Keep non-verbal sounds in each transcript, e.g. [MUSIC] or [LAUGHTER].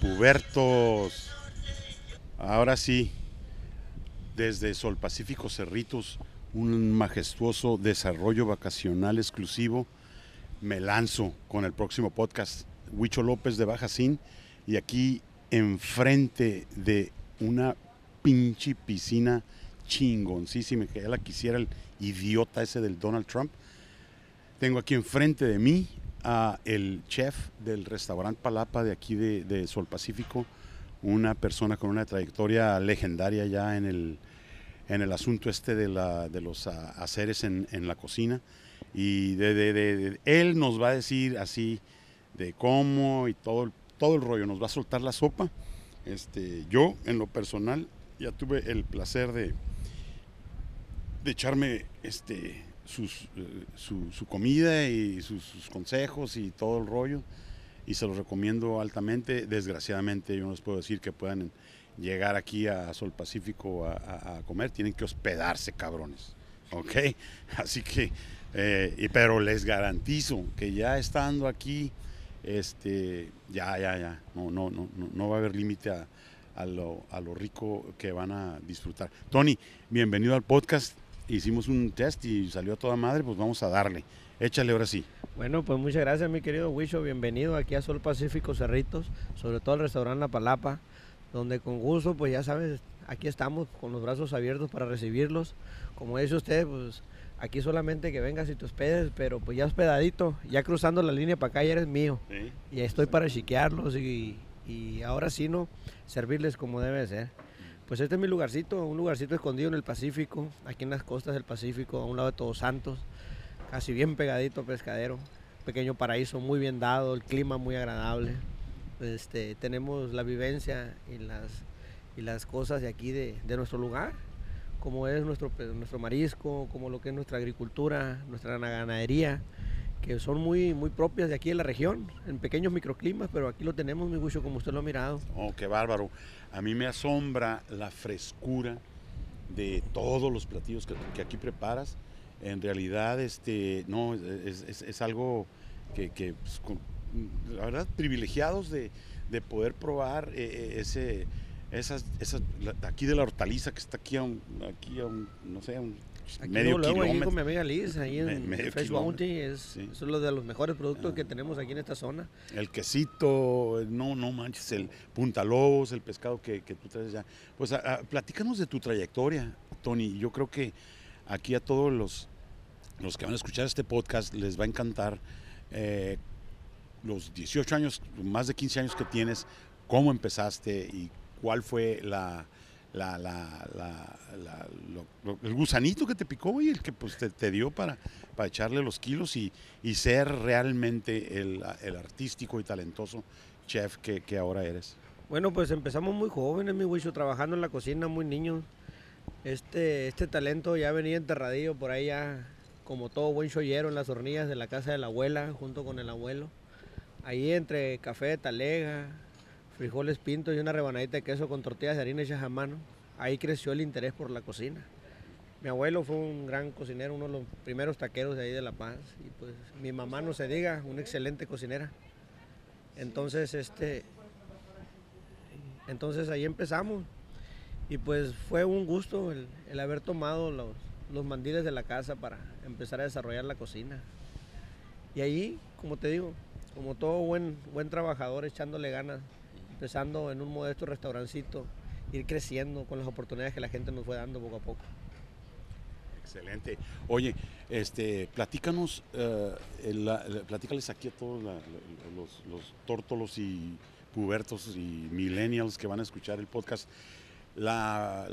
Pubertos. Ahora sí, desde Sol Pacífico Cerritos, un majestuoso desarrollo vacacional exclusivo, me lanzo con el próximo podcast. Huicho López de Bajacín y aquí enfrente de una pinche piscina chingoncísima que ya la quisiera el idiota ese del Donald Trump. Tengo aquí enfrente de mí el chef del restaurante Palapa de aquí de, Sol Pacífico, una persona con una trayectoria legendaria ya en el, en el asunto este de, la, de los haceres en, en, la cocina. Y de, él nos va a decir así de cómo y todo, todo el rollo, nos va a soltar la sopa. Este, yo, en lo personal, ya tuve el placer de, de echarme este, sus, eh, su, comida y sus, consejos y todo el rollo. Y se los recomiendo altamente. Desgraciadamente yo no les puedo decir que puedan llegar aquí a Sol Pacífico a, comer. Tienen que hospedarse, cabrones. ¿Ok? [LAUGHS] Así que, eh, pero les garantizo que ya estando aquí, este, ya, ya, ya, no, no, no, no va a haber límite a, a, lo, a lo rico que van a disfrutar. Tony, bienvenido al podcast hicimos un test y salió a toda madre, pues vamos a darle. Échale ahora sí. Bueno, pues muchas gracias mi querido Huicho, bienvenido aquí a Sol Pacífico Cerritos, sobre todo al restaurante La Palapa, donde con gusto, pues ya sabes, aquí estamos con los brazos abiertos para recibirlos. Como dice usted, pues aquí solamente que vengas y te hospedes, pero pues ya hospedadito, ya cruzando la línea para acá ya eres mío. Y estoy para chiquearlos y, y ahora sí, ¿no? Servirles como debe ser. Pues este es mi lugarcito, un lugarcito escondido en el Pacífico, aquí en las costas del Pacífico, a un lado de Todos Santos, casi bien pegadito pescadero, pequeño paraíso muy bien dado, el clima muy agradable. Este, tenemos la vivencia y las, y las cosas de aquí de, nuestro lugar, como es nuestro, nuestro marisco, como lo que es nuestra agricultura, nuestra ganadería, que son muy, muy propias de aquí en la región, en pequeños microclimas, pero aquí lo tenemos, mi gusto, como usted lo ha mirado. Oh, qué bárbaro. A mí me asombra la frescura de todos los platillos que, aquí preparas. En realidad, este, no, es, algo que, pues, la verdad, privilegiados de, poder probar eh, eh, ese, esas, esas, aquí de la hortaliza que está aquí a un, aquí a un, no sé, a un Aquí medio luego, luego con mi amiga Liz, ahí en Fresh Bounty, es, es uno de los mejores productos que ah. tenemos aquí en esta zona. El quesito, no, no manches, el punta lobos, el pescado que, que tú traes ya. Pues platícanos de tu trayectoria, Tony. Yo creo que aquí a todos los, los que van a escuchar este podcast les va a encantar eh, los 18 años, más de 15 años que tienes, cómo empezaste y cuál fue la la, la, la, el gusanito que te picó y el que pues, te, dio para, para echarle los kilos y, y ser realmente el, el, artístico y talentoso chef que, que, ahora eres? Bueno, pues empezamos muy jóvenes, mi huicho, trabajando en la cocina, muy niños. Este, este talento ya venía enterradillo por ahí ya, como todo buen chollero en las hornillas de la casa de la abuela, junto con el abuelo. Ahí entre café talega, frijoles pintos y una rebanadita de queso con tortillas de harina hechas a mano. Ahí creció el interés por la cocina. Mi abuelo fue un gran cocinero, uno de los primeros taqueros de ahí de La Paz. Y pues mi mamá, no se diga, una excelente cocinera. Entonces, este, entonces ahí empezamos. Y pues fue un gusto el, haber tomado los, los mandiles de la casa para empezar a desarrollar la cocina. Y ahí, como te digo, como todo buen, buen trabajador, echándole ganas, empezando en un modesto restaurancito, ir creciendo con las oportunidades que la gente nos fue dando poco a poco. Excelente. Oye, este, platícanos, eh, platícales aquí a todos los, tórtolos y pubertos y millennials que van a escuchar el podcast, la,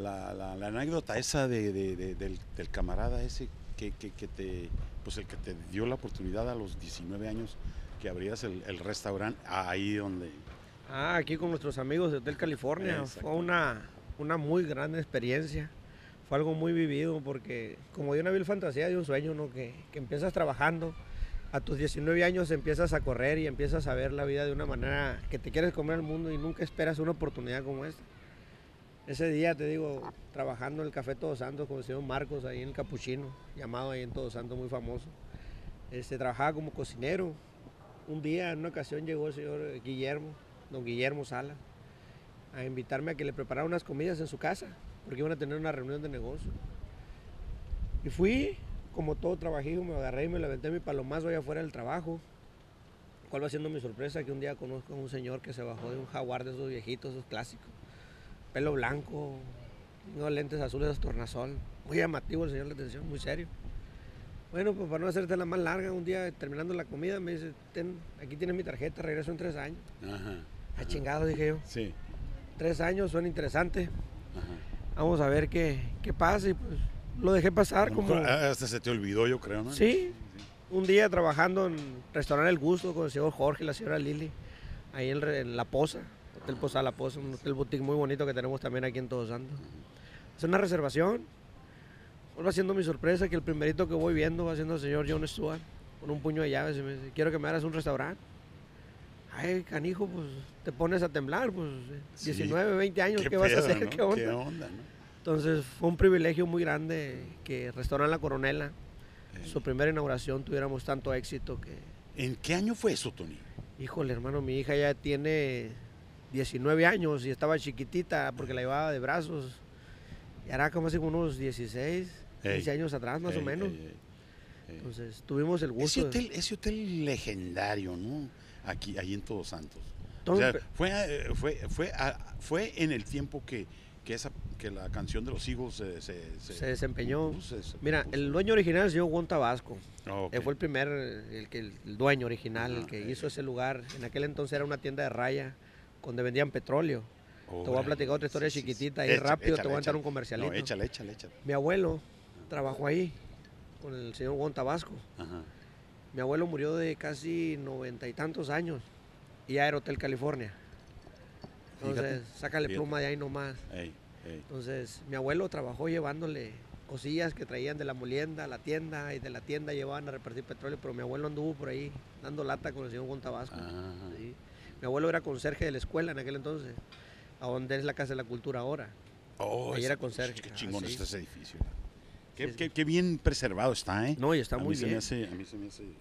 anécdota esa del, camarada ese que, te, pues el que te dio la oportunidad a los 19 años que abrías el restaurante ahí donde Ah, aquí con nuestros amigos de Hotel California. Fue una, una muy gran experiencia. Fue algo muy vivido porque como de una vil fantasía, de un sueño, ¿no? Que, que, empiezas trabajando, a tus 19 años empiezas a correr y empiezas a ver la vida de una manera que te quieres comer al mundo y nunca esperas una oportunidad como esta. Ese día, te digo, trabajando en el Café Todos Santos con el señor Marcos, ahí en el Capuchino, llamado ahí en Todos Santos, muy famoso. Este, trabajaba como cocinero. Un día, en una ocasión, llegó el señor Guillermo, don Guillermo Sala, a invitarme a que le preparara unas comidas en su casa, porque iban a tener una reunión de negocio. Y fui, como todo trabajillo, me agarré y me levanté mi palomazo allá afuera del trabajo. ¿Cuál va siendo mi sorpresa? Que un día conozco a un señor que se bajó de un jaguar de esos viejitos, esos clásicos. Pelo blanco, unos lentes azules de tornasol. Muy llamativo el señor la atención, muy serio. Bueno, pues para no hacerte la más larga, un día terminando la comida me dice, aquí tienes mi tarjeta, regreso en tres años. Ajá. A chingado, dije yo. Sí. Tres años, suena interesante. Vamos a ver qué, qué pasa y pues lo dejé pasar como... Hasta se te olvidó, yo creo, ¿no? Sí. Un día trabajando en Restaurante El Gusto con el señor Jorge y la señora Lili, ahí en, La Poza, Hotel Poza La Poza, un hotel boutique muy bonito que tenemos también aquí en Todos Santos. Es una reservación. Va siendo mi sorpresa que el primerito que voy viendo va siendo el señor John Stewart con un puño de llaves y me dice, quiero que me hagas un restaurante. Ay, canijo, pues te pones a temblar, pues 19, 20 años, ¿qué, vas a hacer? ¿Qué onda? ¿Qué onda Entonces fue un privilegio muy grande que Restaurante La Coronela, su primera inauguración, tuviéramos tanto éxito que... ¿En qué año fue eso, Tony? Híjole, hermano, mi hija ya tiene 19 años y estaba chiquitita porque la llevaba de brazos. Y era como hace unos 16, 15 años atrás, más o menos. Entonces tuvimos el gusto. Ese hotel, ese hotel legendario, ¿no? Aquí, ahí en Todos Santos. fue, eh, fue, fue, fue en el tiempo que, que, esa, que la canción de los hijos se, se, desempeñó. Mira, el dueño original es el señor Juan Tabasco. Ah, Él fue el primer, el, que, el dueño original, el que hizo ese lugar. En aquel entonces era una tienda de raya donde vendían petróleo. te voy a platicar otra historia chiquitita y rápido te voy a entrar un comercialito. No, échale, échale, échale. Mi abuelo trabajó ahí con el señor Juan Tabasco. Ajá. Mi abuelo murió de casi noventa y tantos años y ya era Hotel California. Entonces, sácale pluma de ahí nomás. Entonces, mi abuelo trabajó llevándole cosillas que traían de la molienda a la tienda y de la tienda llevaban a repartir petróleo, pero mi abuelo anduvo por ahí dando lata con el señor Juan Tabasco. Mi abuelo era conserje de la escuela en aquel entonces, a donde es la Casa de la Cultura ahora. Oh, ahí era conserje. Qué chingón está ese edificio. Qué, bien preservado está, ¿eh? No, y está muy bien.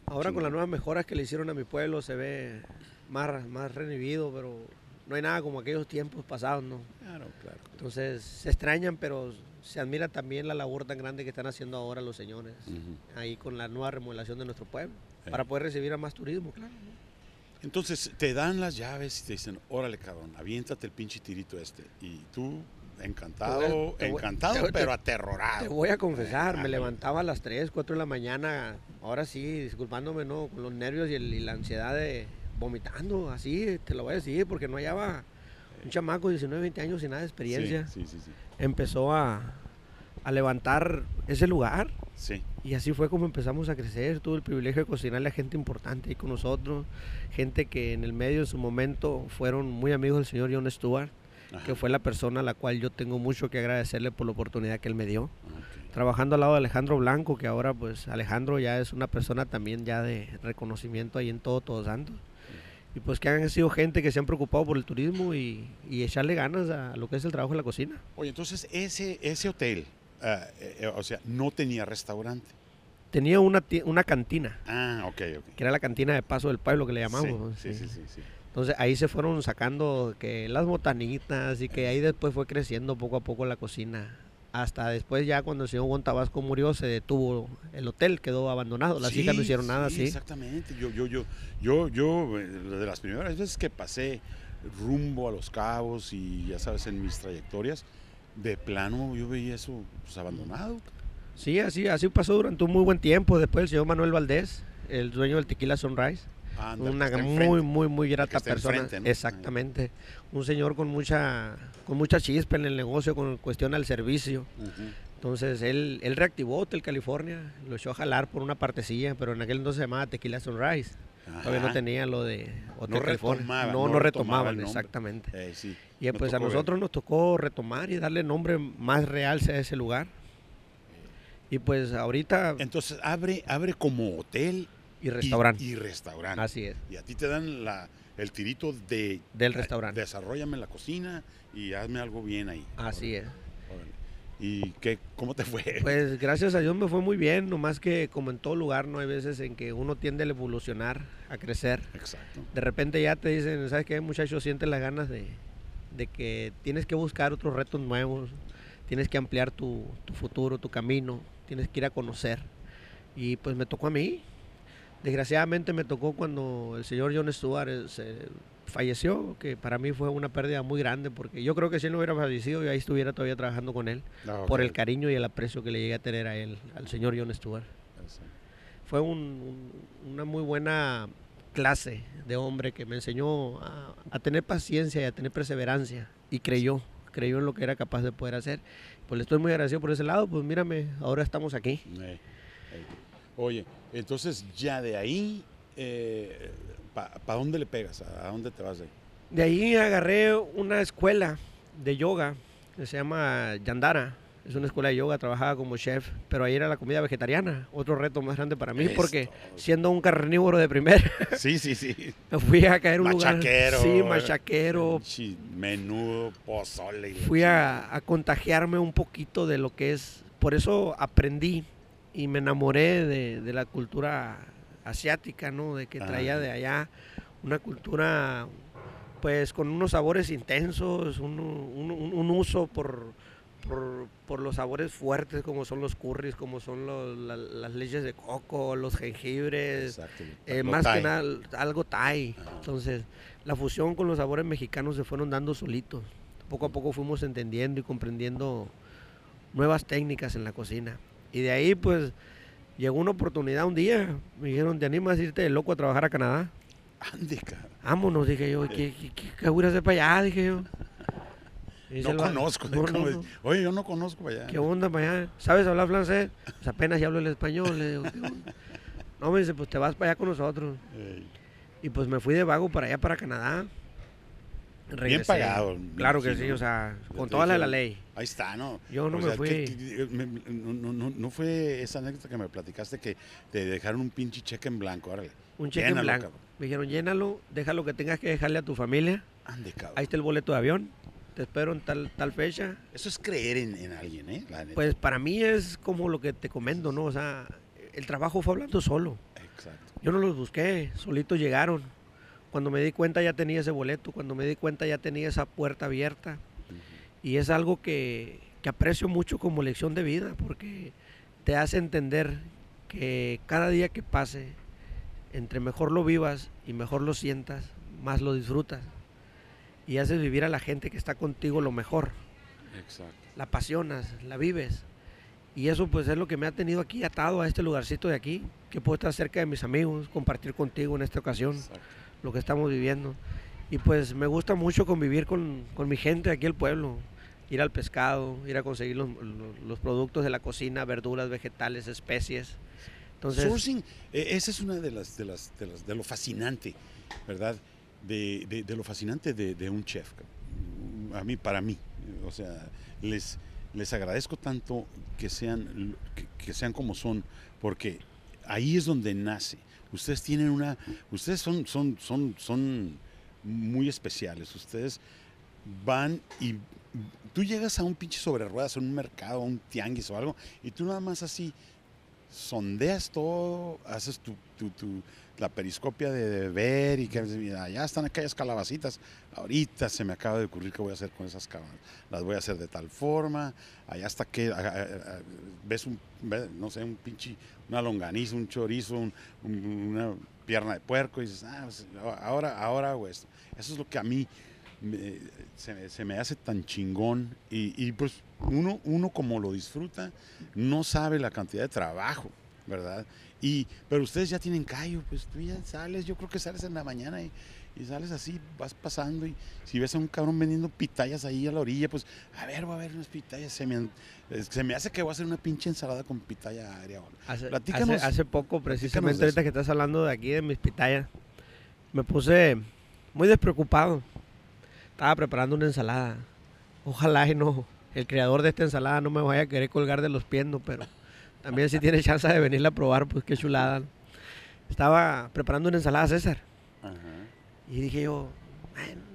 Ahora con las nuevas mejoras que le hicieron a mi pueblo se ve más, más revivido, pero no hay nada como aquellos tiempos pasados, ¿no? Claro, claro. Entonces se extrañan, pero se admira también la labor tan grande que están haciendo ahora los señores, ahí con la nueva remodelación de nuestro pueblo, para poder recibir a más turismo, claro. Entonces te dan las llaves y te dicen, órale cabrón, aviéntate el pinche tirito este. Y tú Encantado, encantado, pero aterrorado. Te voy a confesar, me levantaba a las 3, 4 de la mañana, ahora sí, disculpándome, ¿no? Con los nervios y, la ansiedad de vomitando, así, te lo voy a decir, porque no hallaba un chamaco de 19, 20 años sin nada de experiencia. Sí, sí, sí, empezó a, a, levantar ese lugar. Sí. Y así fue como empezamos a crecer. Tuve el privilegio de cocinarle a gente importante ahí con nosotros, gente que en el medio de su momento fueron muy amigos del señor John Stewart que fue la persona a la cual yo tengo mucho que agradecerle por la oportunidad que él me dio. Trabajando al lado de Alejandro Blanco, que ahora pues Alejandro ya es una persona también ya de reconocimiento ahí en todo Todos Santos. Y pues que han sido gente que se han preocupado por el turismo y, echarle ganas a lo que es el trabajo en la cocina. Oye, entonces ese, ese hotel, ah, eh, o sea, no tenía restaurante. Tenía una, una cantina. Ah, ok, ok. Que era la cantina de paso del pueblo que le llamamos. sí, sí, sí. sí. Entonces ahí se fueron sacando que las botanitas y que ahí después fue creciendo poco a poco la cocina. Hasta después ya cuando el señor Juan Tabasco murió se detuvo el hotel, quedó abandonado, las hijas no hicieron nada sí, Exactamente, yo, yo, yo, yo, yo, eh, de las primeras veces que pasé rumbo a los cabos y ya sabes, en mis trayectorias, de plano yo veía eso pues, abandonado. Sí, así, así pasó durante un muy buen tiempo. Después el señor Manuel Valdés, el dueño del Tequila Sunrise, una muy, muy, muy grata persona. Exactamente. Un señor con mucha, con mucha chispa en el negocio, con cuestión al servicio. Entonces él, él reactivó Hotel California, lo echó a jalar por una partecilla, pero en aquel entonces se llamaba Tequila Sunrise. Todavía no tenía lo de Hotel no California. no, no, retomaban, exactamente. Eh, y pues a nosotros nos tocó retomar y darle nombre más real a ese lugar. Y pues ahorita... Entonces abre, abre como hotel y restaurante. Y, restaurante. Así es. Y a ti te dan la, el tirito de... Del restaurante. Desarrollame la cocina y hazme algo bien ahí. Así es. ¿Y qué, cómo te fue? Pues gracias a Dios me fue muy bien, nomás que como en todo lugar, no hay veces en que uno tiende a evolucionar, a crecer. Exacto. De repente ya te dicen, ¿sabes qué, muchacho? Sientes las ganas de, de que tienes que buscar otros retos nuevos, tienes que ampliar tu, tu futuro, tu camino, tienes que ir a conocer. Y pues me tocó a mí. Desgraciadamente me tocó cuando el señor John Stewart eh, falleció, que para mí fue una pérdida muy grande, porque yo creo que si él no hubiera fallecido, yo ahí estuviera todavía trabajando con él, Ah, por el cariño y el aprecio que le llegué a tener a él, al señor John Stewart. Eso. Fue un- un- una muy buena clase de hombre que me enseñó a, a tener paciencia y a tener perseverancia, y creyó, creyó en lo que era capaz de poder hacer. Pues le estoy muy agradecido por ese lado, pues mírame, ahora estamos aquí. Oye, entonces ya de ahí, ¿para dónde le pegas? ¿A dónde te vas de ahí? De ahí agarré una escuela de yoga que se llama Yandara. Es una escuela de yoga, trabajaba como chef, pero ahí era la comida vegetariana. Otro reto más grande para mí, porque Esto. siendo un carnívoro de primer, [LAUGHS] Sí, sí, sí. me fui a caer un lugar. Machaquero. Sí, machaquero. Menudo, pozole. Fui a, a contagiarme un poquito de lo que es. Por eso aprendí y me enamoré de, de la cultura asiática, ¿no? De que Ah. traía de allá una cultura, pues con unos sabores intensos, un, un- un- uso por, por, por los sabores fuertes, como son los curries, como son los- la- las leches de coco, los jengibres. Eh, más Thai. que nada algo Thai. Ajá. Entonces, la fusión con los sabores mexicanos se fueron dando solitos. Poco a poco fuimos entendiendo y comprendiendo nuevas técnicas en la cocina. Y de ahí, pues, llegó una oportunidad un día. Me dijeron, ¿te animas a irte de loco a trabajar a Canadá? Ande, cara. Vámonos, dije yo. ¿Qué, qué, qué, qué voy a hacer para allá? Dije yo. Y No conozco. No. Oye, yo no conozco para allá. ¿Qué onda para allá? ¿Sabes hablar francés? Pues apenas ya hablo el español. Le digo, ¿qué onda? No, me dice, pues te vas para allá con nosotros. Ey, Y pues me fui de vago para allá, para Canadá. Bien pagado. Claro que sí, o sea, con toda la, ley. Ahí está, ¿no? Yo no O me fui. que- que- me- me- no, no- no fue esa anécdota que me platicaste que te dejaron un pinche cheque en blanco, órale. Un cheque en blanco. cabrón. Me dijeron, llénalo, deja lo que tengas que dejarle a tu familia. Ande, cabrón. Ahí está el boleto de avión. Te espero en tal, tal fecha. Eso es creer en, en alguien, ¿eh? La. Pues para mí es como lo que te comento, ¿no? O sea, el trabajo fue hablando solo. Exacto. Yo no los busqué, solitos llegaron. Cuando me di cuenta ya tenía ese boleto, cuando me di cuenta ya tenía esa puerta abierta. Y es algo que, que aprecio mucho como lección de vida, porque te hace entender que cada día que pase, entre mejor lo vivas y mejor lo sientas, más lo disfrutas. Y haces vivir a la gente que está contigo lo mejor. Exacto. La apasionas, la vives. Y eso pues es lo que me ha tenido aquí atado a este lugarcito de aquí, que puedo estar cerca de mis amigos, compartir contigo en esta ocasión exacto. Lo que estamos viviendo. Y pues me gusta mucho convivir con, con mi gente aquí el pueblo, ir al pescado, ir a conseguir los, los- productos de la cocina, verduras, vegetales, especies. Entonces, Sourcing, eh, esa es una de las, de las, de lo fascinante, ¿verdad? De, de- lo fascinante de, de un chef. A mí, para mí, o sea, les, les agradezco tanto que sean, que, que sean como son, porque ahí es donde nace. Ustedes tienen una, ustedes son, son, son, son muy especiales. Ustedes van y tú llegas a un pinche sobre ruedas, a un mercado, a un tianguis o algo, y tú nada más así sondeas todo, haces tu, tu- tu- la periscopia de ver y que allá están aquellas calabacitas. Ahorita se me acaba de ocurrir qué voy a hacer con esas cabras. Las voy a hacer de tal forma. Allá está que ves un, no sé, un pinche, una longaniza, un chorizo, un- un- una pierna de puerco y dices, ah, pues, ahora, ahora hago esto. Eso es lo que a mí me- se, me- se me hace tan chingón y, y, pues uno, uno como lo disfruta no sabe la cantidad de trabajo, ¿verdad? Y, pero ustedes ya tienen callo, pues tú ya sales, yo creo que sales en la mañana y, y sales así, vas pasando y si ves a un cabrón vendiendo pitayas ahí a la orilla, pues a ver, voy a ver unas pitayas, se me, se me hace que voy a hacer una pinche ensalada con pitaya agria. o- hace, hace- hace poco, precisamente ahorita que estás hablando de aquí, de mis pitayas, me puse muy despreocupado. Estaba preparando una ensalada. Ojalá y no, el creador de esta ensalada no me vaya a querer colgar de los pies, no, pero también si tiene chance de venirla a probar, pues qué chulada. Estaba preparando una ensalada César. Ajá. Y dije yo, "Man,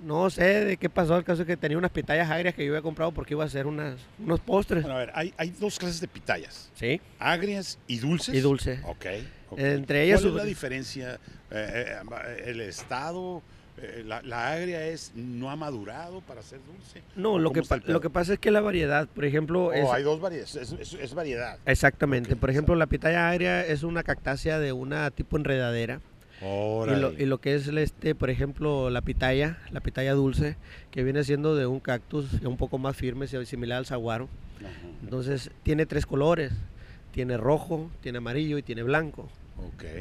No sé de qué pasó. El caso es que tenía unas pitayas agrias que yo había comprado porque iba a hacer unas, unos postres. Bueno, a ver, hay, hay dos clases de pitayas. Sí. Agrias y dulces. Y dulce. Ok. ok. Entre ellas ¿Cuál es la diferencia? Eh, eh, el estado, eh, la, la agria es no ha madurado para ser dulce. No, lo ¿Cómo que, lo que pasa es que la variedad, por ejemplo, Oh, es, hay dos variedades, es, es- es variedad. exactamente. Por ejemplo, la pitaya agria es una cactácea de una tipo enredadera. Y lo, y lo que es este, por ejemplo, la pitaya, la pitaya dulce, que viene siendo de un cactus un poco más firme, si- similar al saguaro. Ajá. Entonces tiene tres colores, tiene rojo, tiene amarillo y tiene blanco.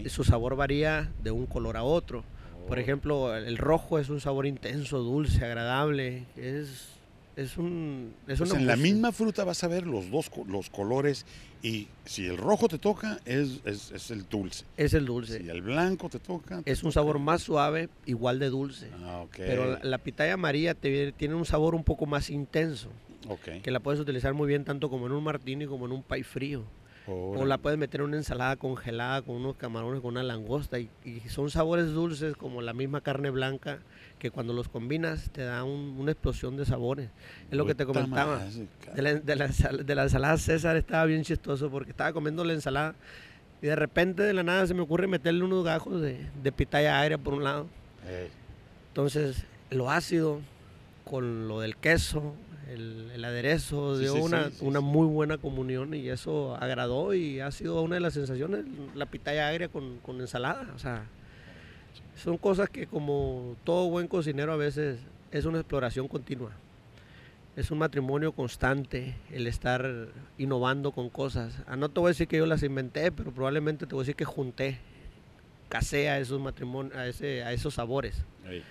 Y su sabor varía de un color a otro. Por ejemplo, el rojo es un sabor intenso, dulce, agradable. Es, es un... Es Pues una en la misma fruta vas a ver los dos los colores y si el rojo te toca es, es, es el dulce. Es el dulce. Si el blanco te toca. te Es un sabor más suave, igual de dulce. Ah, ok. Pero la, la pitaya amarilla te tiene un sabor un poco más intenso, Ok. que la puedes utilizar muy bien tanto como en un martini como en un pie frío. O la puedes meter en una ensalada congelada con unos camarones, con una langosta. Y, y son sabores dulces como la misma carne blanca, que cuando los combinas te da un- una explosión de sabores. Es lo que te comentaba. De la, de, la, ensal- de la ensalada César estaba bien chistoso porque estaba comiendo la ensalada y de repente de la nada se me ocurre meterle unos gajos de, de pitaya agria por un lado. Entonces lo ácido con lo del queso, el, el aderezo, Sí, dio sí, una, sí, una muy buena comunión y eso agradó y ha sido una de las sensaciones, la pitaya agria con, con ensalada. O sea, son cosas que como todo buen cocinero a veces es una exploración continua. Es un matrimonio constante el estar innovando con cosas. Ah, No te voy a decir que yo las inventé, pero probablemente te voy a decir que junté, casé a esos matrimonios, a, ese, a esos sabores. ey.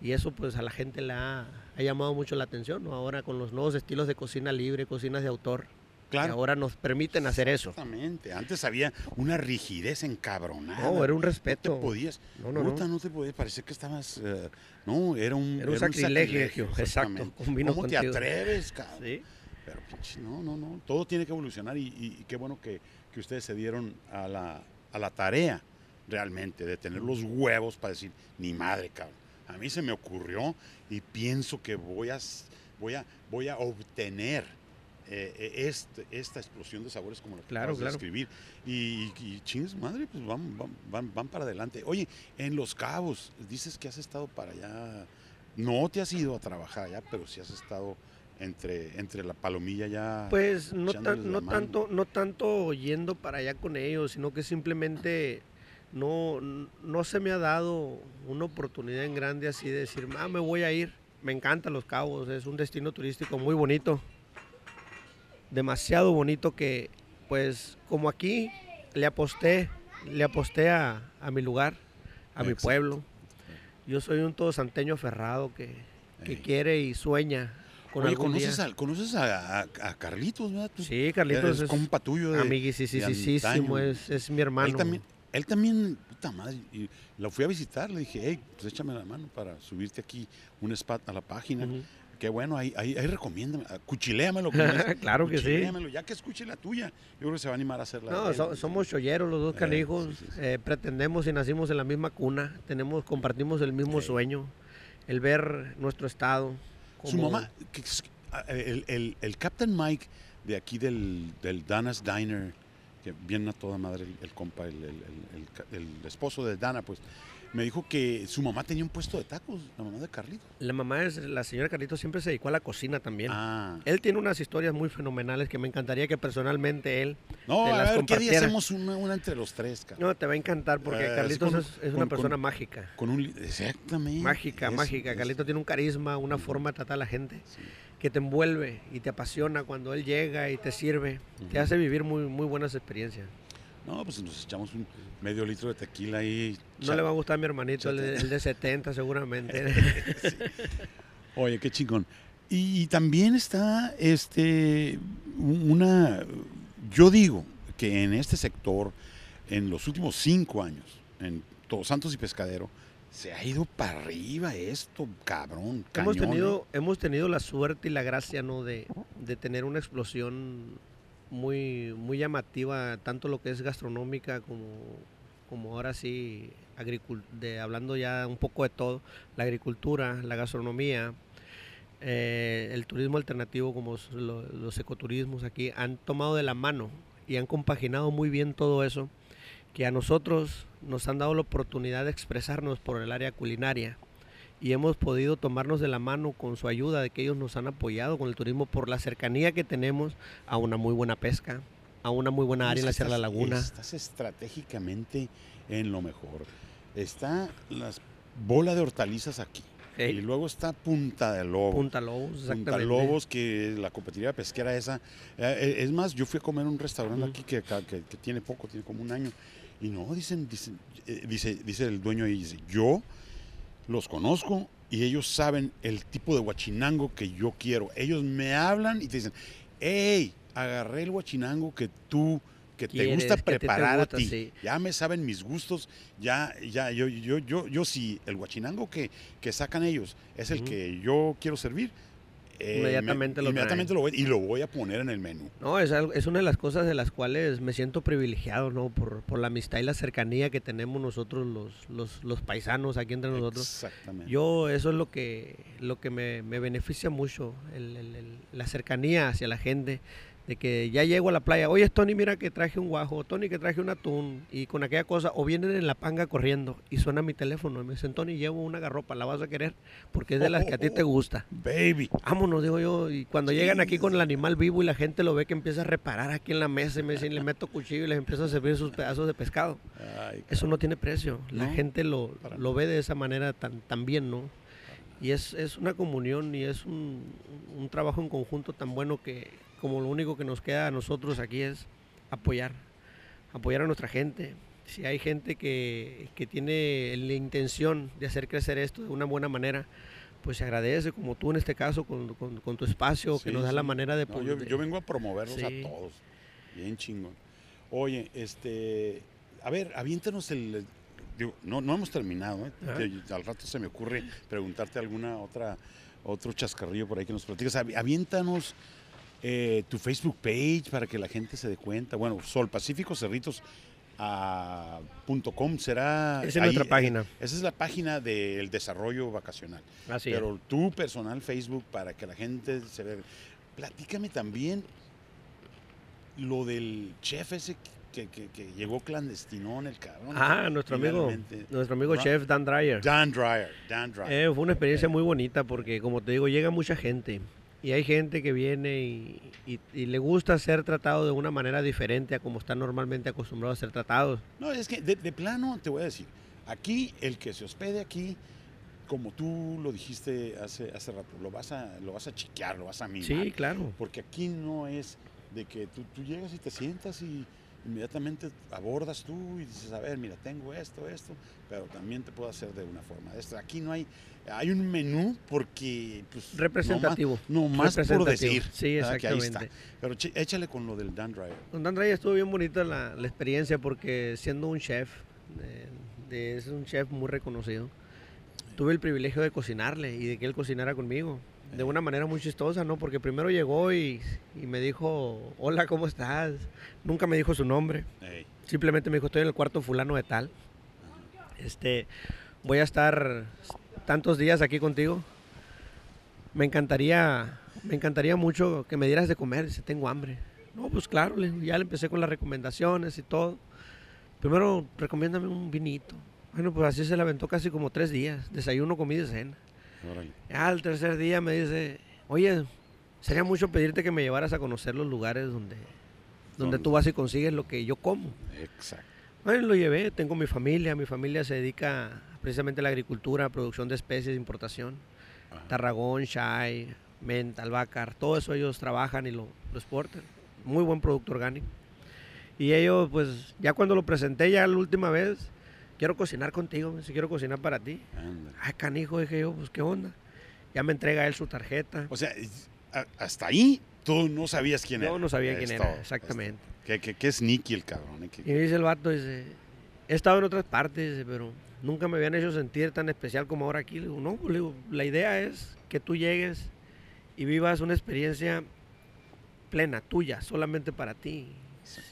Y eso pues a la gente le ha, ha llamado mucho la atención, ¿no? Ahora con los nuevos estilos de cocina libre, cocinas de autor, que Claro. ahora nos permiten hacer eso. Exactamente. Antes había una rigidez encabronada. No, era un No respeto. te podías. No, no, no. no te podías. Parecía que estabas. eh, no, era un. Era un sacrilegio, exacto, combino ¿Cómo te atreves, cabrón? Sí. Pero pinche, no, no, no. Todo tiene que evolucionar y, y- y qué bueno que, que ustedes se dieron a la, a la tarea realmente de tener los huevos para decir, ni madre, cabrón. A mí se me ocurrió y pienso que voy a, voy a, voy a obtener eh, eh, este- esta explosión de sabores como la que Claro, claro. describir. Y, y, chingues, madre, pues van, van, van, van para adelante. Oye, en Los Cabos, dices que has estado para allá. No te has ido a trabajar allá, pero sí has estado entre, entre la palomilla ya. Pues no, tan- no tanto, no tanto yendo para allá con ellos, sino que simplemente no, no se me ha dado una oportunidad en grande así de decir, ah, me voy a ir. Me encantan los cabos, es un destino turístico muy bonito. Demasiado bonito que, pues, como aquí le aposté, le aposté a, a mi lugar, a mi pueblo. Yo soy un todo santeño aferrado que, que quiere y sueña con Oye, ¿conoces, a, ¿conoces a, a- a Carlitos, verdad? Tú Sí, Carlitos es compa tuyo de, amiguisísimo, antaño. es, es mi hermano. Él también, él también, puta madre, y lo fui a visitar, le dije, hey, pues échame la mano para subirte aquí un spot a la página. Ujú. Qué bueno, ahí, ahí, ahí recomiéndame, ah, cuchiléamelo. [LAUGHS] Claro que sí. Ya que escuche la tuya, yo creo que se va a animar a hacerla. No, so- somos cholleros los dos Eh, canijos, sí, sí, sí. eh, pretendemos y nacimos en la misma cuna, tenemos, compartimos el mismo sueño, el ver nuestro estado. Su como- mamá, que es- ah, el, el, el Captain Mike de aquí del, del Dana's Diner, que viene a toda madre el, el compa, el, esposo de Dana, pues, me dijo que su mamá tenía un puesto de tacos, la mamá de Carlito. La mamá es, la señora Carlitos siempre se dedicó a la cocina también. Ah. Él tiene unas historias muy fenomenales que me encantaría que personalmente él... No, te a las ver, ¿qué día hacemos una, una entre los tres, cabrón? No, te va a encantar porque Eh, Carlitos con- es, es una persona con- mágica. Con un... Exactamente. Mágica, mágica. eso. Carlitos tiene un carisma, una forma de tratar a la gente. Sí. Que te envuelve y te apasiona cuando él llega y te sirve. Te hace vivir muy, muy buenas experiencias. No, pues nos echamos un medio litro de tequila ahí. No le va a gustar a mi hermanito, el de, el de 70 seguramente. [LAUGHS] Oye, qué chingón. Y, también está este una yo digo que en este sector, en los últimos cinco años, en Todos Santos y Pescadero, se ha ido para arriba esto, cabrón. hemos, tenido, hemos tenido la suerte y la gracia ¿no? de, de tener una explosión muy, muy llamativa, tanto lo que es gastronómica como, como ahora sí de, hablando ya un poco de todo, la agricultura, la gastronomía, eh, el turismo alternativo como los ecoturismos aquí, han tomado de la mano y han compaginado muy bien todo eso, que a nosotros nos han dado la oportunidad de expresarnos por el área culinaria y hemos podido tomarnos de la mano con su ayuda, de que ellos nos han apoyado con el turismo por la cercanía que tenemos a una muy buena pesca, a una muy buena área en la Sierra Laguna. Estás estratégicamente en lo mejor. Está la bola de hortalizas aquí. Y luego está Punta de Lobos. Punta Lobos, exactamente. Punta Lobos, que la competitiva pesquera esa. Eh, eh, es más, yo fui a comer un restaurante aquí que, que, tiene poco, tiene como un año. Y no, dicen, dicen eh, dice, dice el dueño ahí, dice, yo los conozco y ellos saben el tipo de guachinango que yo quiero. Ellos me hablan y te dicen, hey, agarré el guachinango que tú que te gusta preparar a ti. Ya me saben mis gustos, ya, ya, yo, yo, yo, yo, si el guachinango que, que sacan ellos es el que yo quiero servir, eh, inmediatamente, lo, inmediatamente lo voy y lo voy a poner en el menú. No, es, es una de las cosas de las cuales me siento privilegiado, ¿no? Por, por la amistad y la cercanía que tenemos nosotros los, los, los, paisanos aquí entre nosotros. Exactamente. Yo eso es lo que, lo que me, me beneficia mucho, el, el, la cercanía hacia la gente de que ya llego a la playa, oye Tony, mira que traje un guajo, Tony que traje un atún, y con aquella cosa, o vienen en la panga corriendo y suena mi teléfono y me dicen, Tony, llevo una garropa, la vas a querer, porque es de las que a ti te gusta. [LAUGHS] Baby. Vámonos, digo yo, y cuando llegan aquí con el animal vivo y la gente lo ve que empieza a reparar aquí en la mesa y me dicen, le meto cuchillo y les empiezo a servir sus pedazos de pescado. Eso no tiene precio, la gente lo, lo ve de esa manera tan, tan bien, ¿no? Y es, es, una comunión y es un, un trabajo en conjunto tan bueno que como lo único que nos queda a nosotros aquí es apoyar, apoyar a nuestra gente. Si hay gente que, que tiene la intención de hacer crecer esto de una buena manera, pues se agradece, como tú en este caso, con, con, tu espacio, que nos da la manera de... poder yo, vengo a promoverlos a todos, bien chingón. Oye, este, a ver, aviéntanos el... Digo, no, no hemos terminado, ¿eh? al rato se me ocurre preguntarte alguna otra, otro chascarrillo por ahí que nos platicas. Aviéntanos eh, tu Facebook page para que la gente se dé cuenta. Bueno, Sol Pacífico Cerritos. Ah, será. Esa es nuestra página. esa es la página del desarrollo vacacional. Así Pero tu personal Facebook para que la gente se vea. Platícame también lo del chef ese que, llegó clandestino en el cabrón. Ah, nuestro amigo, nuestro amigo chef Dan Dreyer. Dan Dreyer, Dan Dreyer. Eh, fue una experiencia muy bonita porque, como te digo, llega mucha gente. Y hay gente que viene y, le gusta ser tratado de una manera diferente a como están normalmente acostumbrados a ser tratados. No, es que de, plano te voy a decir, aquí el que se hospede aquí, como tú lo dijiste hace, hace rato, lo vas, a, lo vas a chiquear, lo vas a mimar. Sí, claro. Porque aquí no es de que tú, tú llegas y te sientas y inmediatamente abordas tú y dices, a ver, mira, tengo esto, esto, pero también te puedo hacer de una forma. Esto, aquí no hay, hay un menú porque... Pues, representativo. No más, por decir. Sí, exactamente. Pero échale con lo del Dan Dryer. Con Dan Dryer estuvo bien bonita la, experiencia porque siendo un chef, es un chef muy reconocido, tuve el privilegio de cocinarle y de que él cocinara conmigo de una manera muy chistosa, ¿no? Porque primero llegó y, me dijo, hola, ¿cómo estás? Nunca me dijo su nombre. Simplemente me dijo, estoy en el cuarto fulano de tal. Este, voy a estar tantos días aquí contigo. Me encantaría, me encantaría mucho que me dieras de comer, si tengo hambre. No, pues claro, ya le empecé con las recomendaciones y todo. Primero, recomiéndame un vinito. Bueno, pues así se la aventó casi como tres días, desayuno, comida y cena. Ya al tercer día me dice, oye, sería mucho pedirte que me llevaras a conocer los lugares donde, donde tú vas y consigues lo que yo como. Exacto. Bueno, lo llevé, tengo mi familia, mi familia se dedica precisamente a la agricultura, a producción de especies, importación. Tarragón, Chai, menta, albahaca, todo eso ellos trabajan y lo, lo exportan. Muy buen producto orgánico. Y ellos, pues, ya cuando lo presenté ya la última vez, quiero cocinar contigo, si quiero cocinar para ti. Ay, canijo, dije yo, pues qué onda. Ya me entrega él su tarjeta. O sea, hasta ahí tú no sabías quién era. No, no sabía quién era, exactamente. ¿Qué, qué, es Nicky el cabrón? Y me dice el vato, dice, he estado en otras partes, pero nunca me habían hecho sentir tan especial como ahora aquí. Le digo, no, le digo, la idea es que tú llegues y vivas una experiencia plena, tuya, solamente para ti.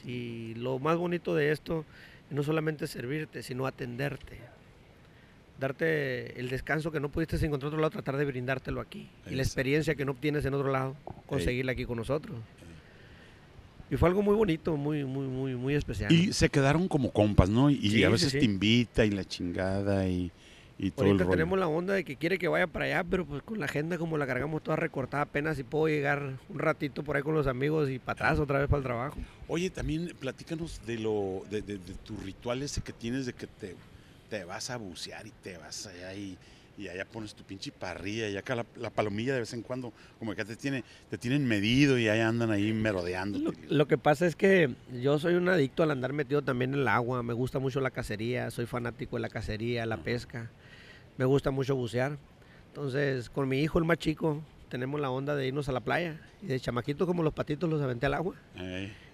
Y lo más bonito de esto Y no solamente servirte, sino atenderte. Darte el descanso que no pudiste encontrar en otro lado, tratar de brindártelo aquí. Y la experiencia que no obtienes en otro lado, conseguirla aquí con nosotros. Y fue algo muy bonito, muy, muy, muy, muy especial. Y se quedaron como compas, ¿no? Y Sí, a sí, veces sí. te invita y la chingada y, y todo el Ahorita rollo. tenemos la onda de que quiere que vaya para allá, pero pues con la agenda como la cargamos toda recortada apenas si puedo llegar un ratito por ahí con los amigos y para atrás otra vez para el trabajo. Oye, también platícanos de lo de, de, de tu ritual ese que tienes de que te, te vas a bucear y te vas allá y, y allá pones tu pinche parrilla y acá la, la palomilla de vez en cuando como que te tiene te tienen medido y ahí andan ahí merodeando. Lo, lo que pasa es que yo soy un adicto al andar metido también en el agua, me gusta mucho la cacería, soy fanático de la cacería, la pesca, me gusta mucho bucear. Entonces, con mi hijo, el más chico, tenemos la onda de irnos a la playa y de chamaquitos como los patitos los aventé al agua.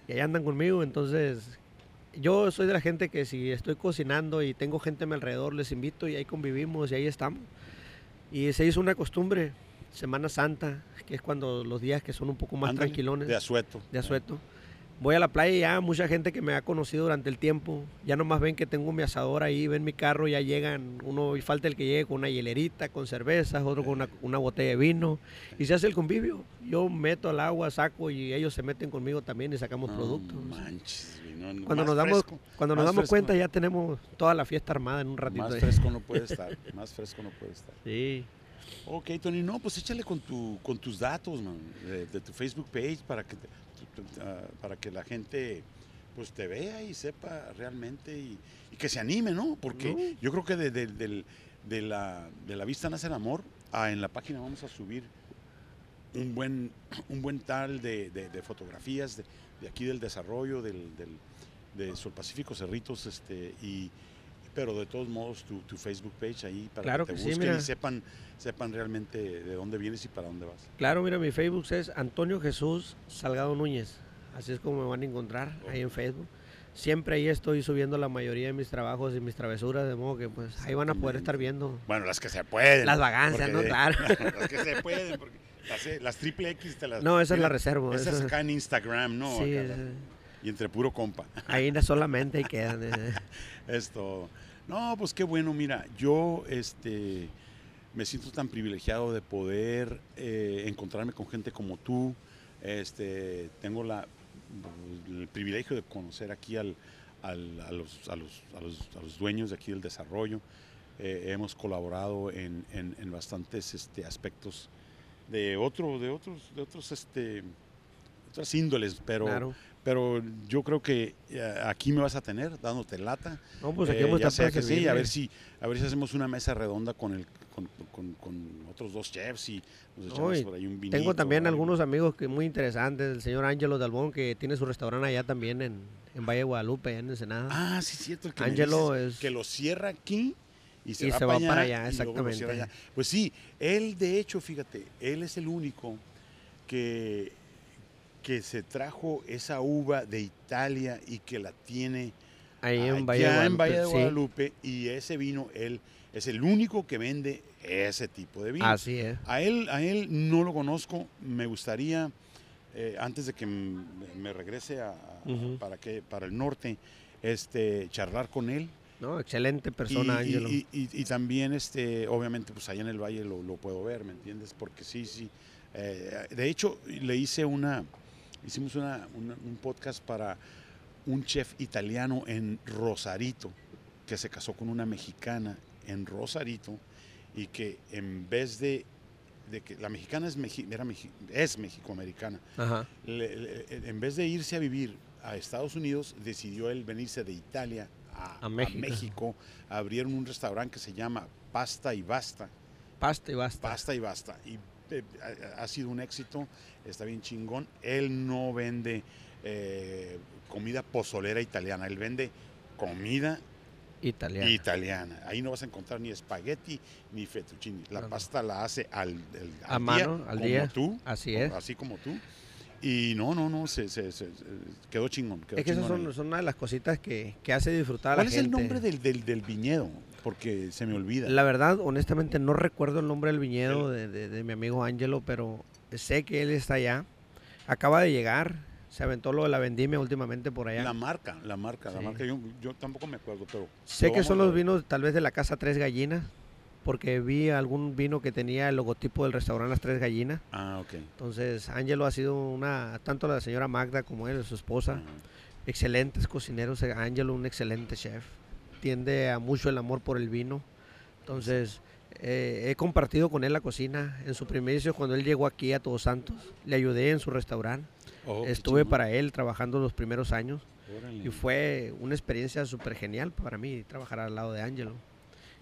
y ahí andan conmigo. Entonces, yo soy de la gente que si estoy cocinando y tengo gente a mi alrededor, les invito y ahí convivimos y ahí estamos. Y se hizo una costumbre, Semana Santa, que es cuando los días que son un poco más tranquilones De asueto. de asueto. Voy a la playa y ya mucha gente que me ha conocido durante el tiempo, ya nomás ven que tengo mi asador ahí, ven mi carro, ya llegan, uno y falta el que llegue con una hielerita, con cervezas, otro con una, una botella de vino, y se hace el convivio. Yo meto al agua, saco y ellos se meten conmigo también y sacamos No productos. manches, güey, no, no, Cuando nos damos, fresco, cuando nos damos cuenta ya tenemos toda la fiesta armada en un ratito. Más fresco no puede [LAUGHS] estar, más fresco no puede estar. Sí. Ok, Tony, no, pues échale con, tu, con tus datos, man, de, de tu Facebook page para que, ah, para que la gente pues te vea y sepa realmente y, y que se anime, ¿no? Porque No. yo creo que de, de- de la, de la vista nace el amor, ah, en la página vamos a subir un buen, [CLEARS THROAT] un buen tal de, de- fotografías de, de aquí del desarrollo del, del- de Sol Pacífico Cerritos, este, y, pero de todos modos tu, tu Facebook page ahí para Claro que te que sí, busquen y sepan, sepan realmente de dónde vienes y para dónde vas. Claro, mira, mi Facebook es Antonio Jesús Salgado Núñez. Así es como me van a encontrar ahí en Facebook. Siempre ahí estoy subiendo la mayoría de mis trabajos y mis travesuras, de modo que pues ahí van a poder estar viendo Bueno, las que se pueden. las vagancias, ¿no? [LAUGHS] Claro. las que se pueden, porque las, las triple X te las... No, esa es la mira, reserva. Esas esa- acá en Instagram, ¿no? sí, Acá, y entre puro compa. ahí solamente quedan. eh. [LAUGHS] Esto. No, pues qué bueno, mira, yo este me siento tan privilegiado de poder eh, encontrarme con gente como tú. Este, tengo la, el privilegio de conocer aquí al, al- a, los, a, los, a, los, dueños de aquí del desarrollo. Eh, hemos colaborado en, en- en bastantes este, aspectos de de otros, de otros, este, otras índoles, pero, Claro. pero yo creo que eh, aquí me vas a tener dándote lata. No, pues aquí Eh, vamos a ya estar que sí, a ver si, a ver si hacemos una mesa redonda con el, con, con- con otros dos chefs y nos No, echamos por ahí un vinito. Tengo también algunos amigos que muy interesantes. El señor Ángelo Dalbón, que tiene su restaurante allá también en, en Valle de Guadalupe, en Ensenada. Ah, sí, cierto. el que dices, es- que lo cierra aquí y se Y va, se para, allá, allá, exactamente. allá. Pues sí, él de hecho, fíjate, él es el único que, que se trajo esa uva de Italia y que la tiene ahí en allá Valle de Guadalupe. en Valle de sí. Guadalupe y ese vino, él es el único que vende ese tipo de vino. Así es. A él, a él no lo conozco. Me gustaría, eh, antes de que me regrese a, para, que, para el norte, este, charlar con él. No, excelente persona, y, Ángelo. y- y- y también, este, obviamente, pues allá en el valle lo, lo puedo ver, ¿me entiendes? Porque sí, sí. eh, de hecho, le hice una, hicimos una, una- un podcast para un chef italiano en Rosarito, que se casó con una mexicana en Rosarito y que en vez de, de que la mexicana es, mexi- era es mexicoamericana, Ajá. le- le- en vez de irse a vivir a Estados Unidos, decidió él venirse de Italia a, A a México. Abrieron un restaurante que se llama Pasta y Basta. Pasta y basta. Pasta y Basta. Y ha, ha sido un éxito, está bien chingón. Él no vende eh, comida pozolera italiana, él vende comida Italiana. italiana. Ahí no vas a encontrar ni espagueti ni fettuccine. La No. pasta la hace al, el- A al mano, día, al como día. tú, Así como- es. así como tú. Y no, no, no, se, se- se- se- quedó chingón. quedó Es que esas son, una de las cositas que, que hace disfrutar a la ¿Cuál es gente. el nombre del, del, del viñedo? Porque se me olvida. La verdad, honestamente, no recuerdo el nombre del viñedo de, de- de mi amigo Ángelo, pero sé que él está allá. Acaba de llegar, se aventó lo de la vendimia últimamente por allá. La marca, la marca, la Sí. marca. Yo, yo tampoco me acuerdo, pero. sé que son los vinos tal vez de la casa Tres Gallinas, porque vi algún vino que tenía el logotipo del restaurante Las Tres Gallinas. Ah, ok. Entonces, Ángelo ha sido una, tanto la señora Magda como él, su esposa, Ajá. excelentes cocineros. eh, Ángelo, un excelente chef. Tiende a mucho el amor por el vino. Entonces, eh, he compartido con él la cocina. En su primicio, cuando él llegó aquí a Todos Santos, le ayudé en su restaurante. Oh, Estuve para él trabajando los primeros años. Órale. Y fue una experiencia súper genial para mí trabajar al lado de Ángelo.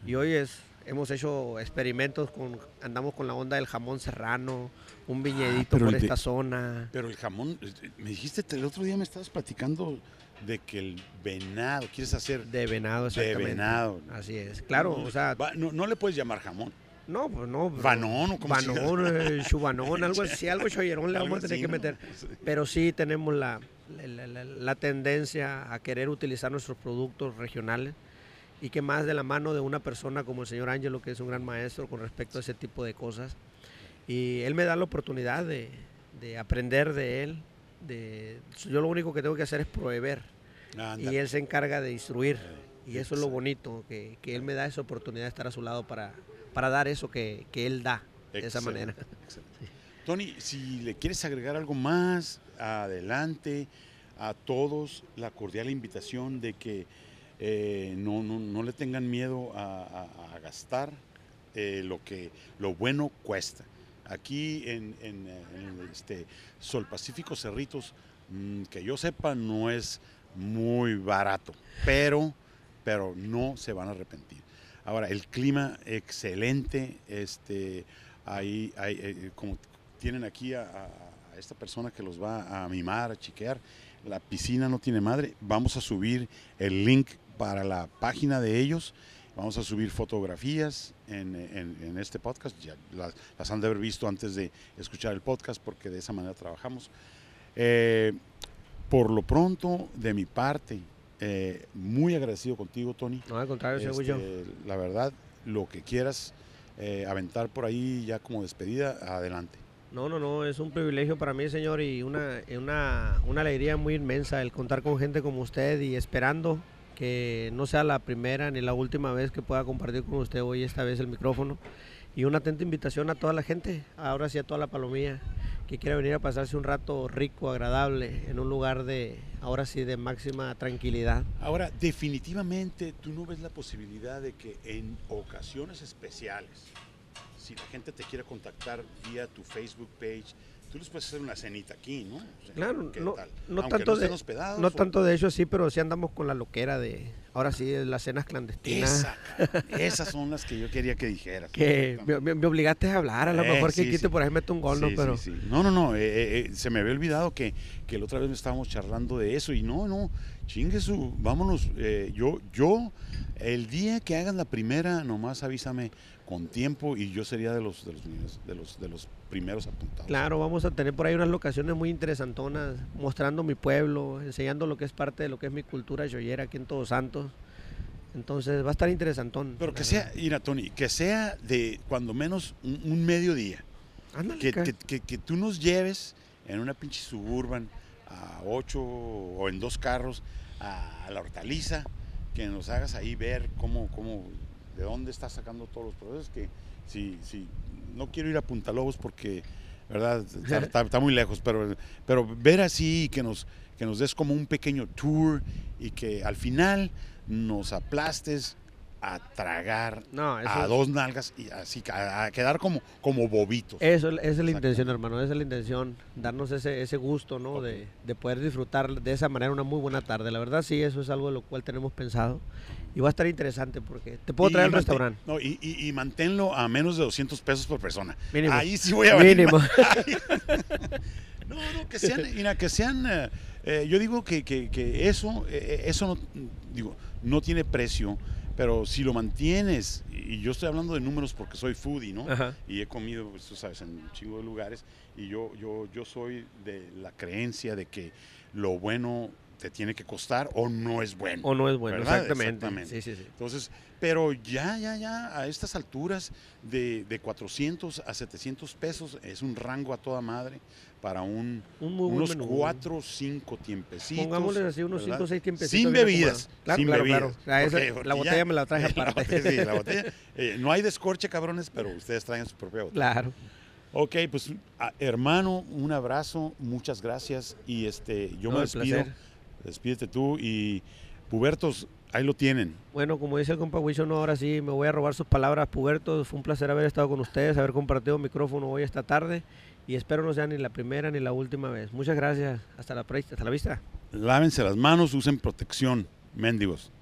Y hoy es, hemos hecho experimentos, con, andamos con la onda del jamón serrano, un viñedito Ah, por el de- esta zona. Pero el jamón, eh, me dijiste el otro día me estabas platicando de que el venado, quieres hacer De venado, de exactamente. venado. Así es. Claro, No, o sea, va- no, no le puedes llamar jamón. no, pues no. Vanón o como Vanón, eh, chubanón, algo así, [LAUGHS] algo chollerón le vamos a tener que ¿no? meter. Pero sí tenemos la, la, la- la tendencia a querer utilizar nuestros productos regionales y que más de la mano de una persona como el señor Ángelo, que es un gran maestro con respecto a ese tipo de cosas. Y él me da la oportunidad de, de aprender de él. De, yo lo único que tengo que hacer es proveer y él se encarga de instruir. Y eso es lo bonito, que, que él me da esa oportunidad de estar a su lado para, para dar eso que, que él da de esa manera. excelente. Tony, si le quieres agregar algo más, adelante. A todos la cordial invitación de que eh, no, no- no le tengan miedo a, a- a gastar eh, lo que lo bueno cuesta. Aquí en, eh, este Sol Pacífico Cerritos, mm, que yo sepa, no es muy barato, pero, pero no se van a arrepentir. Ahora, el clima excelente, este, ahí, ahí, eh, como tienen aquí a- a esta persona que los va a mimar, a chiquear, la piscina no tiene madre, vamos a subir el link para la página de ellos, vamos a subir fotografías en, en- en este podcast, ya las, las han de haber visto antes de escuchar el podcast porque de esa manera trabajamos. Eh, por lo pronto, de mi parte, eh, muy agradecido contigo, Tony. No, al contrario. Este, la verdad, lo que quieras eh, aventar por ahí ya como despedida, adelante. No, no, no, es un privilegio para mí, señor, y una, una, una alegría muy inmensa el contar con gente como usted y esperando que no sea la primera ni la última vez que pueda compartir con usted hoy esta vez el micrófono. Y una atenta invitación a toda la gente, ahora sí a toda la palomilla, que quiera venir a pasarse un rato rico, agradable, en un lugar de, ahora sí, de máxima tranquilidad. Ahora, definitivamente tú no ves la posibilidad de que en ocasiones especiales, si la gente te quiere contactar vía tu Facebook page, tú les puedes hacer una cenita aquí, ¿no? O sea, Claro, ¿qué no, tal? no Aunque tanto no de, hospedados, no o- tanto de hecho sí, pero sí andamos con la loquera de, ahora sí, las cenas clandestinas. Esa, esas son las que yo quería que dijeras. que me, me- me obligaste a hablar, a lo Eh, mejor que sí, quite sí. por ahí mete un gol, ¿no? Pero. No, no, no. eh, eh, eh, se me había olvidado que, que la otra vez estábamos charlando de eso. Y no, no. Chingue su. Vámonos. eh, yo, yo, el día que hagan la primera, nomás avísame con tiempo y yo sería de los, de los, de los, de los primeros apuntados. claro, vamos a tener por ahí unas locaciones muy interesantonas, mostrando mi pueblo, enseñando lo que es parte de lo que es mi cultura yoyera aquí en Todos Santos. Entonces va a estar interesantón. Pero que sea, mira, Tony, que sea de cuando menos un, un mediodía. Ándale, Que, que, que- que tú nos lleves en una pinche suburban a ocho o en dos carros a la hortaliza, que nos hagas ahí ver cómo, cómo, de dónde estás sacando todos los procesos, que si, si no quiero ir a Punta Lobos porque, ¿verdad? Está, está- está muy lejos, pero, pero ver así que nos, que nos des como un pequeño tour y que al final nos aplastes a tragar No, eso, a dos nalgas y así a, a quedar como, como bobitos. eso esa es la intención, hermano, esa es la intención, darnos ese, ese gusto, ¿no? De, de poder disfrutar de esa manera una muy buena tarde. La verdad sí, eso es algo de lo cual tenemos pensado. Y va a estar interesante porque te puedo traer al restaurante. No, y, y- y manténlo a menos de 200 pesos por persona. Mínimo. Ahí sí voy a venir. Mínimo. [LAUGHS] No, no, que sean, mira, que sean, eh, eh, yo digo que, que- que eso, eh, eso no, digo, no tiene precio, pero si lo mantienes, y yo estoy hablando de números porque soy foodie, ¿no? Ajá. Y he comido, pues, tú sabes, en un chingo de lugares, y yo, yo, yo soy de la creencia de que lo bueno te tiene que costar o no es bueno. O no es bueno, ¿verdad? exactamente. Sí, sí, sí. Entonces, pero ya, ya, ya, a estas alturas de, de 400 a 700 pesos es un rango a toda madre para un, unos. 4 o 5 tiempecitos. Pongámosle así unos ¿verdad? 5 o 6 tiempecitos. Sin bebidas. Claro, sin claro, bebidas. claro. Ah, esa- Porque- porque la ya- botella me la traje la aparte. botella, sí, la botella. [LAUGHS] Eh, no hay descorche, cabrones, pero ustedes traen su propia botella. Claro. Ok, pues a- hermano, un abrazo, muchas gracias y este yo No, me despido. placer. Despídete tú y Pubertos, ahí lo tienen. Bueno, como dice el compa Wicho, no, ahora sí me voy a robar sus palabras, pubertos. Fue un placer haber estado con ustedes, haber compartido micrófono hoy esta tarde. Y espero no sea ni la primera ni la última vez. Muchas gracias. Hasta la, hasta la vista. Lávense las manos, usen protección, mendigos.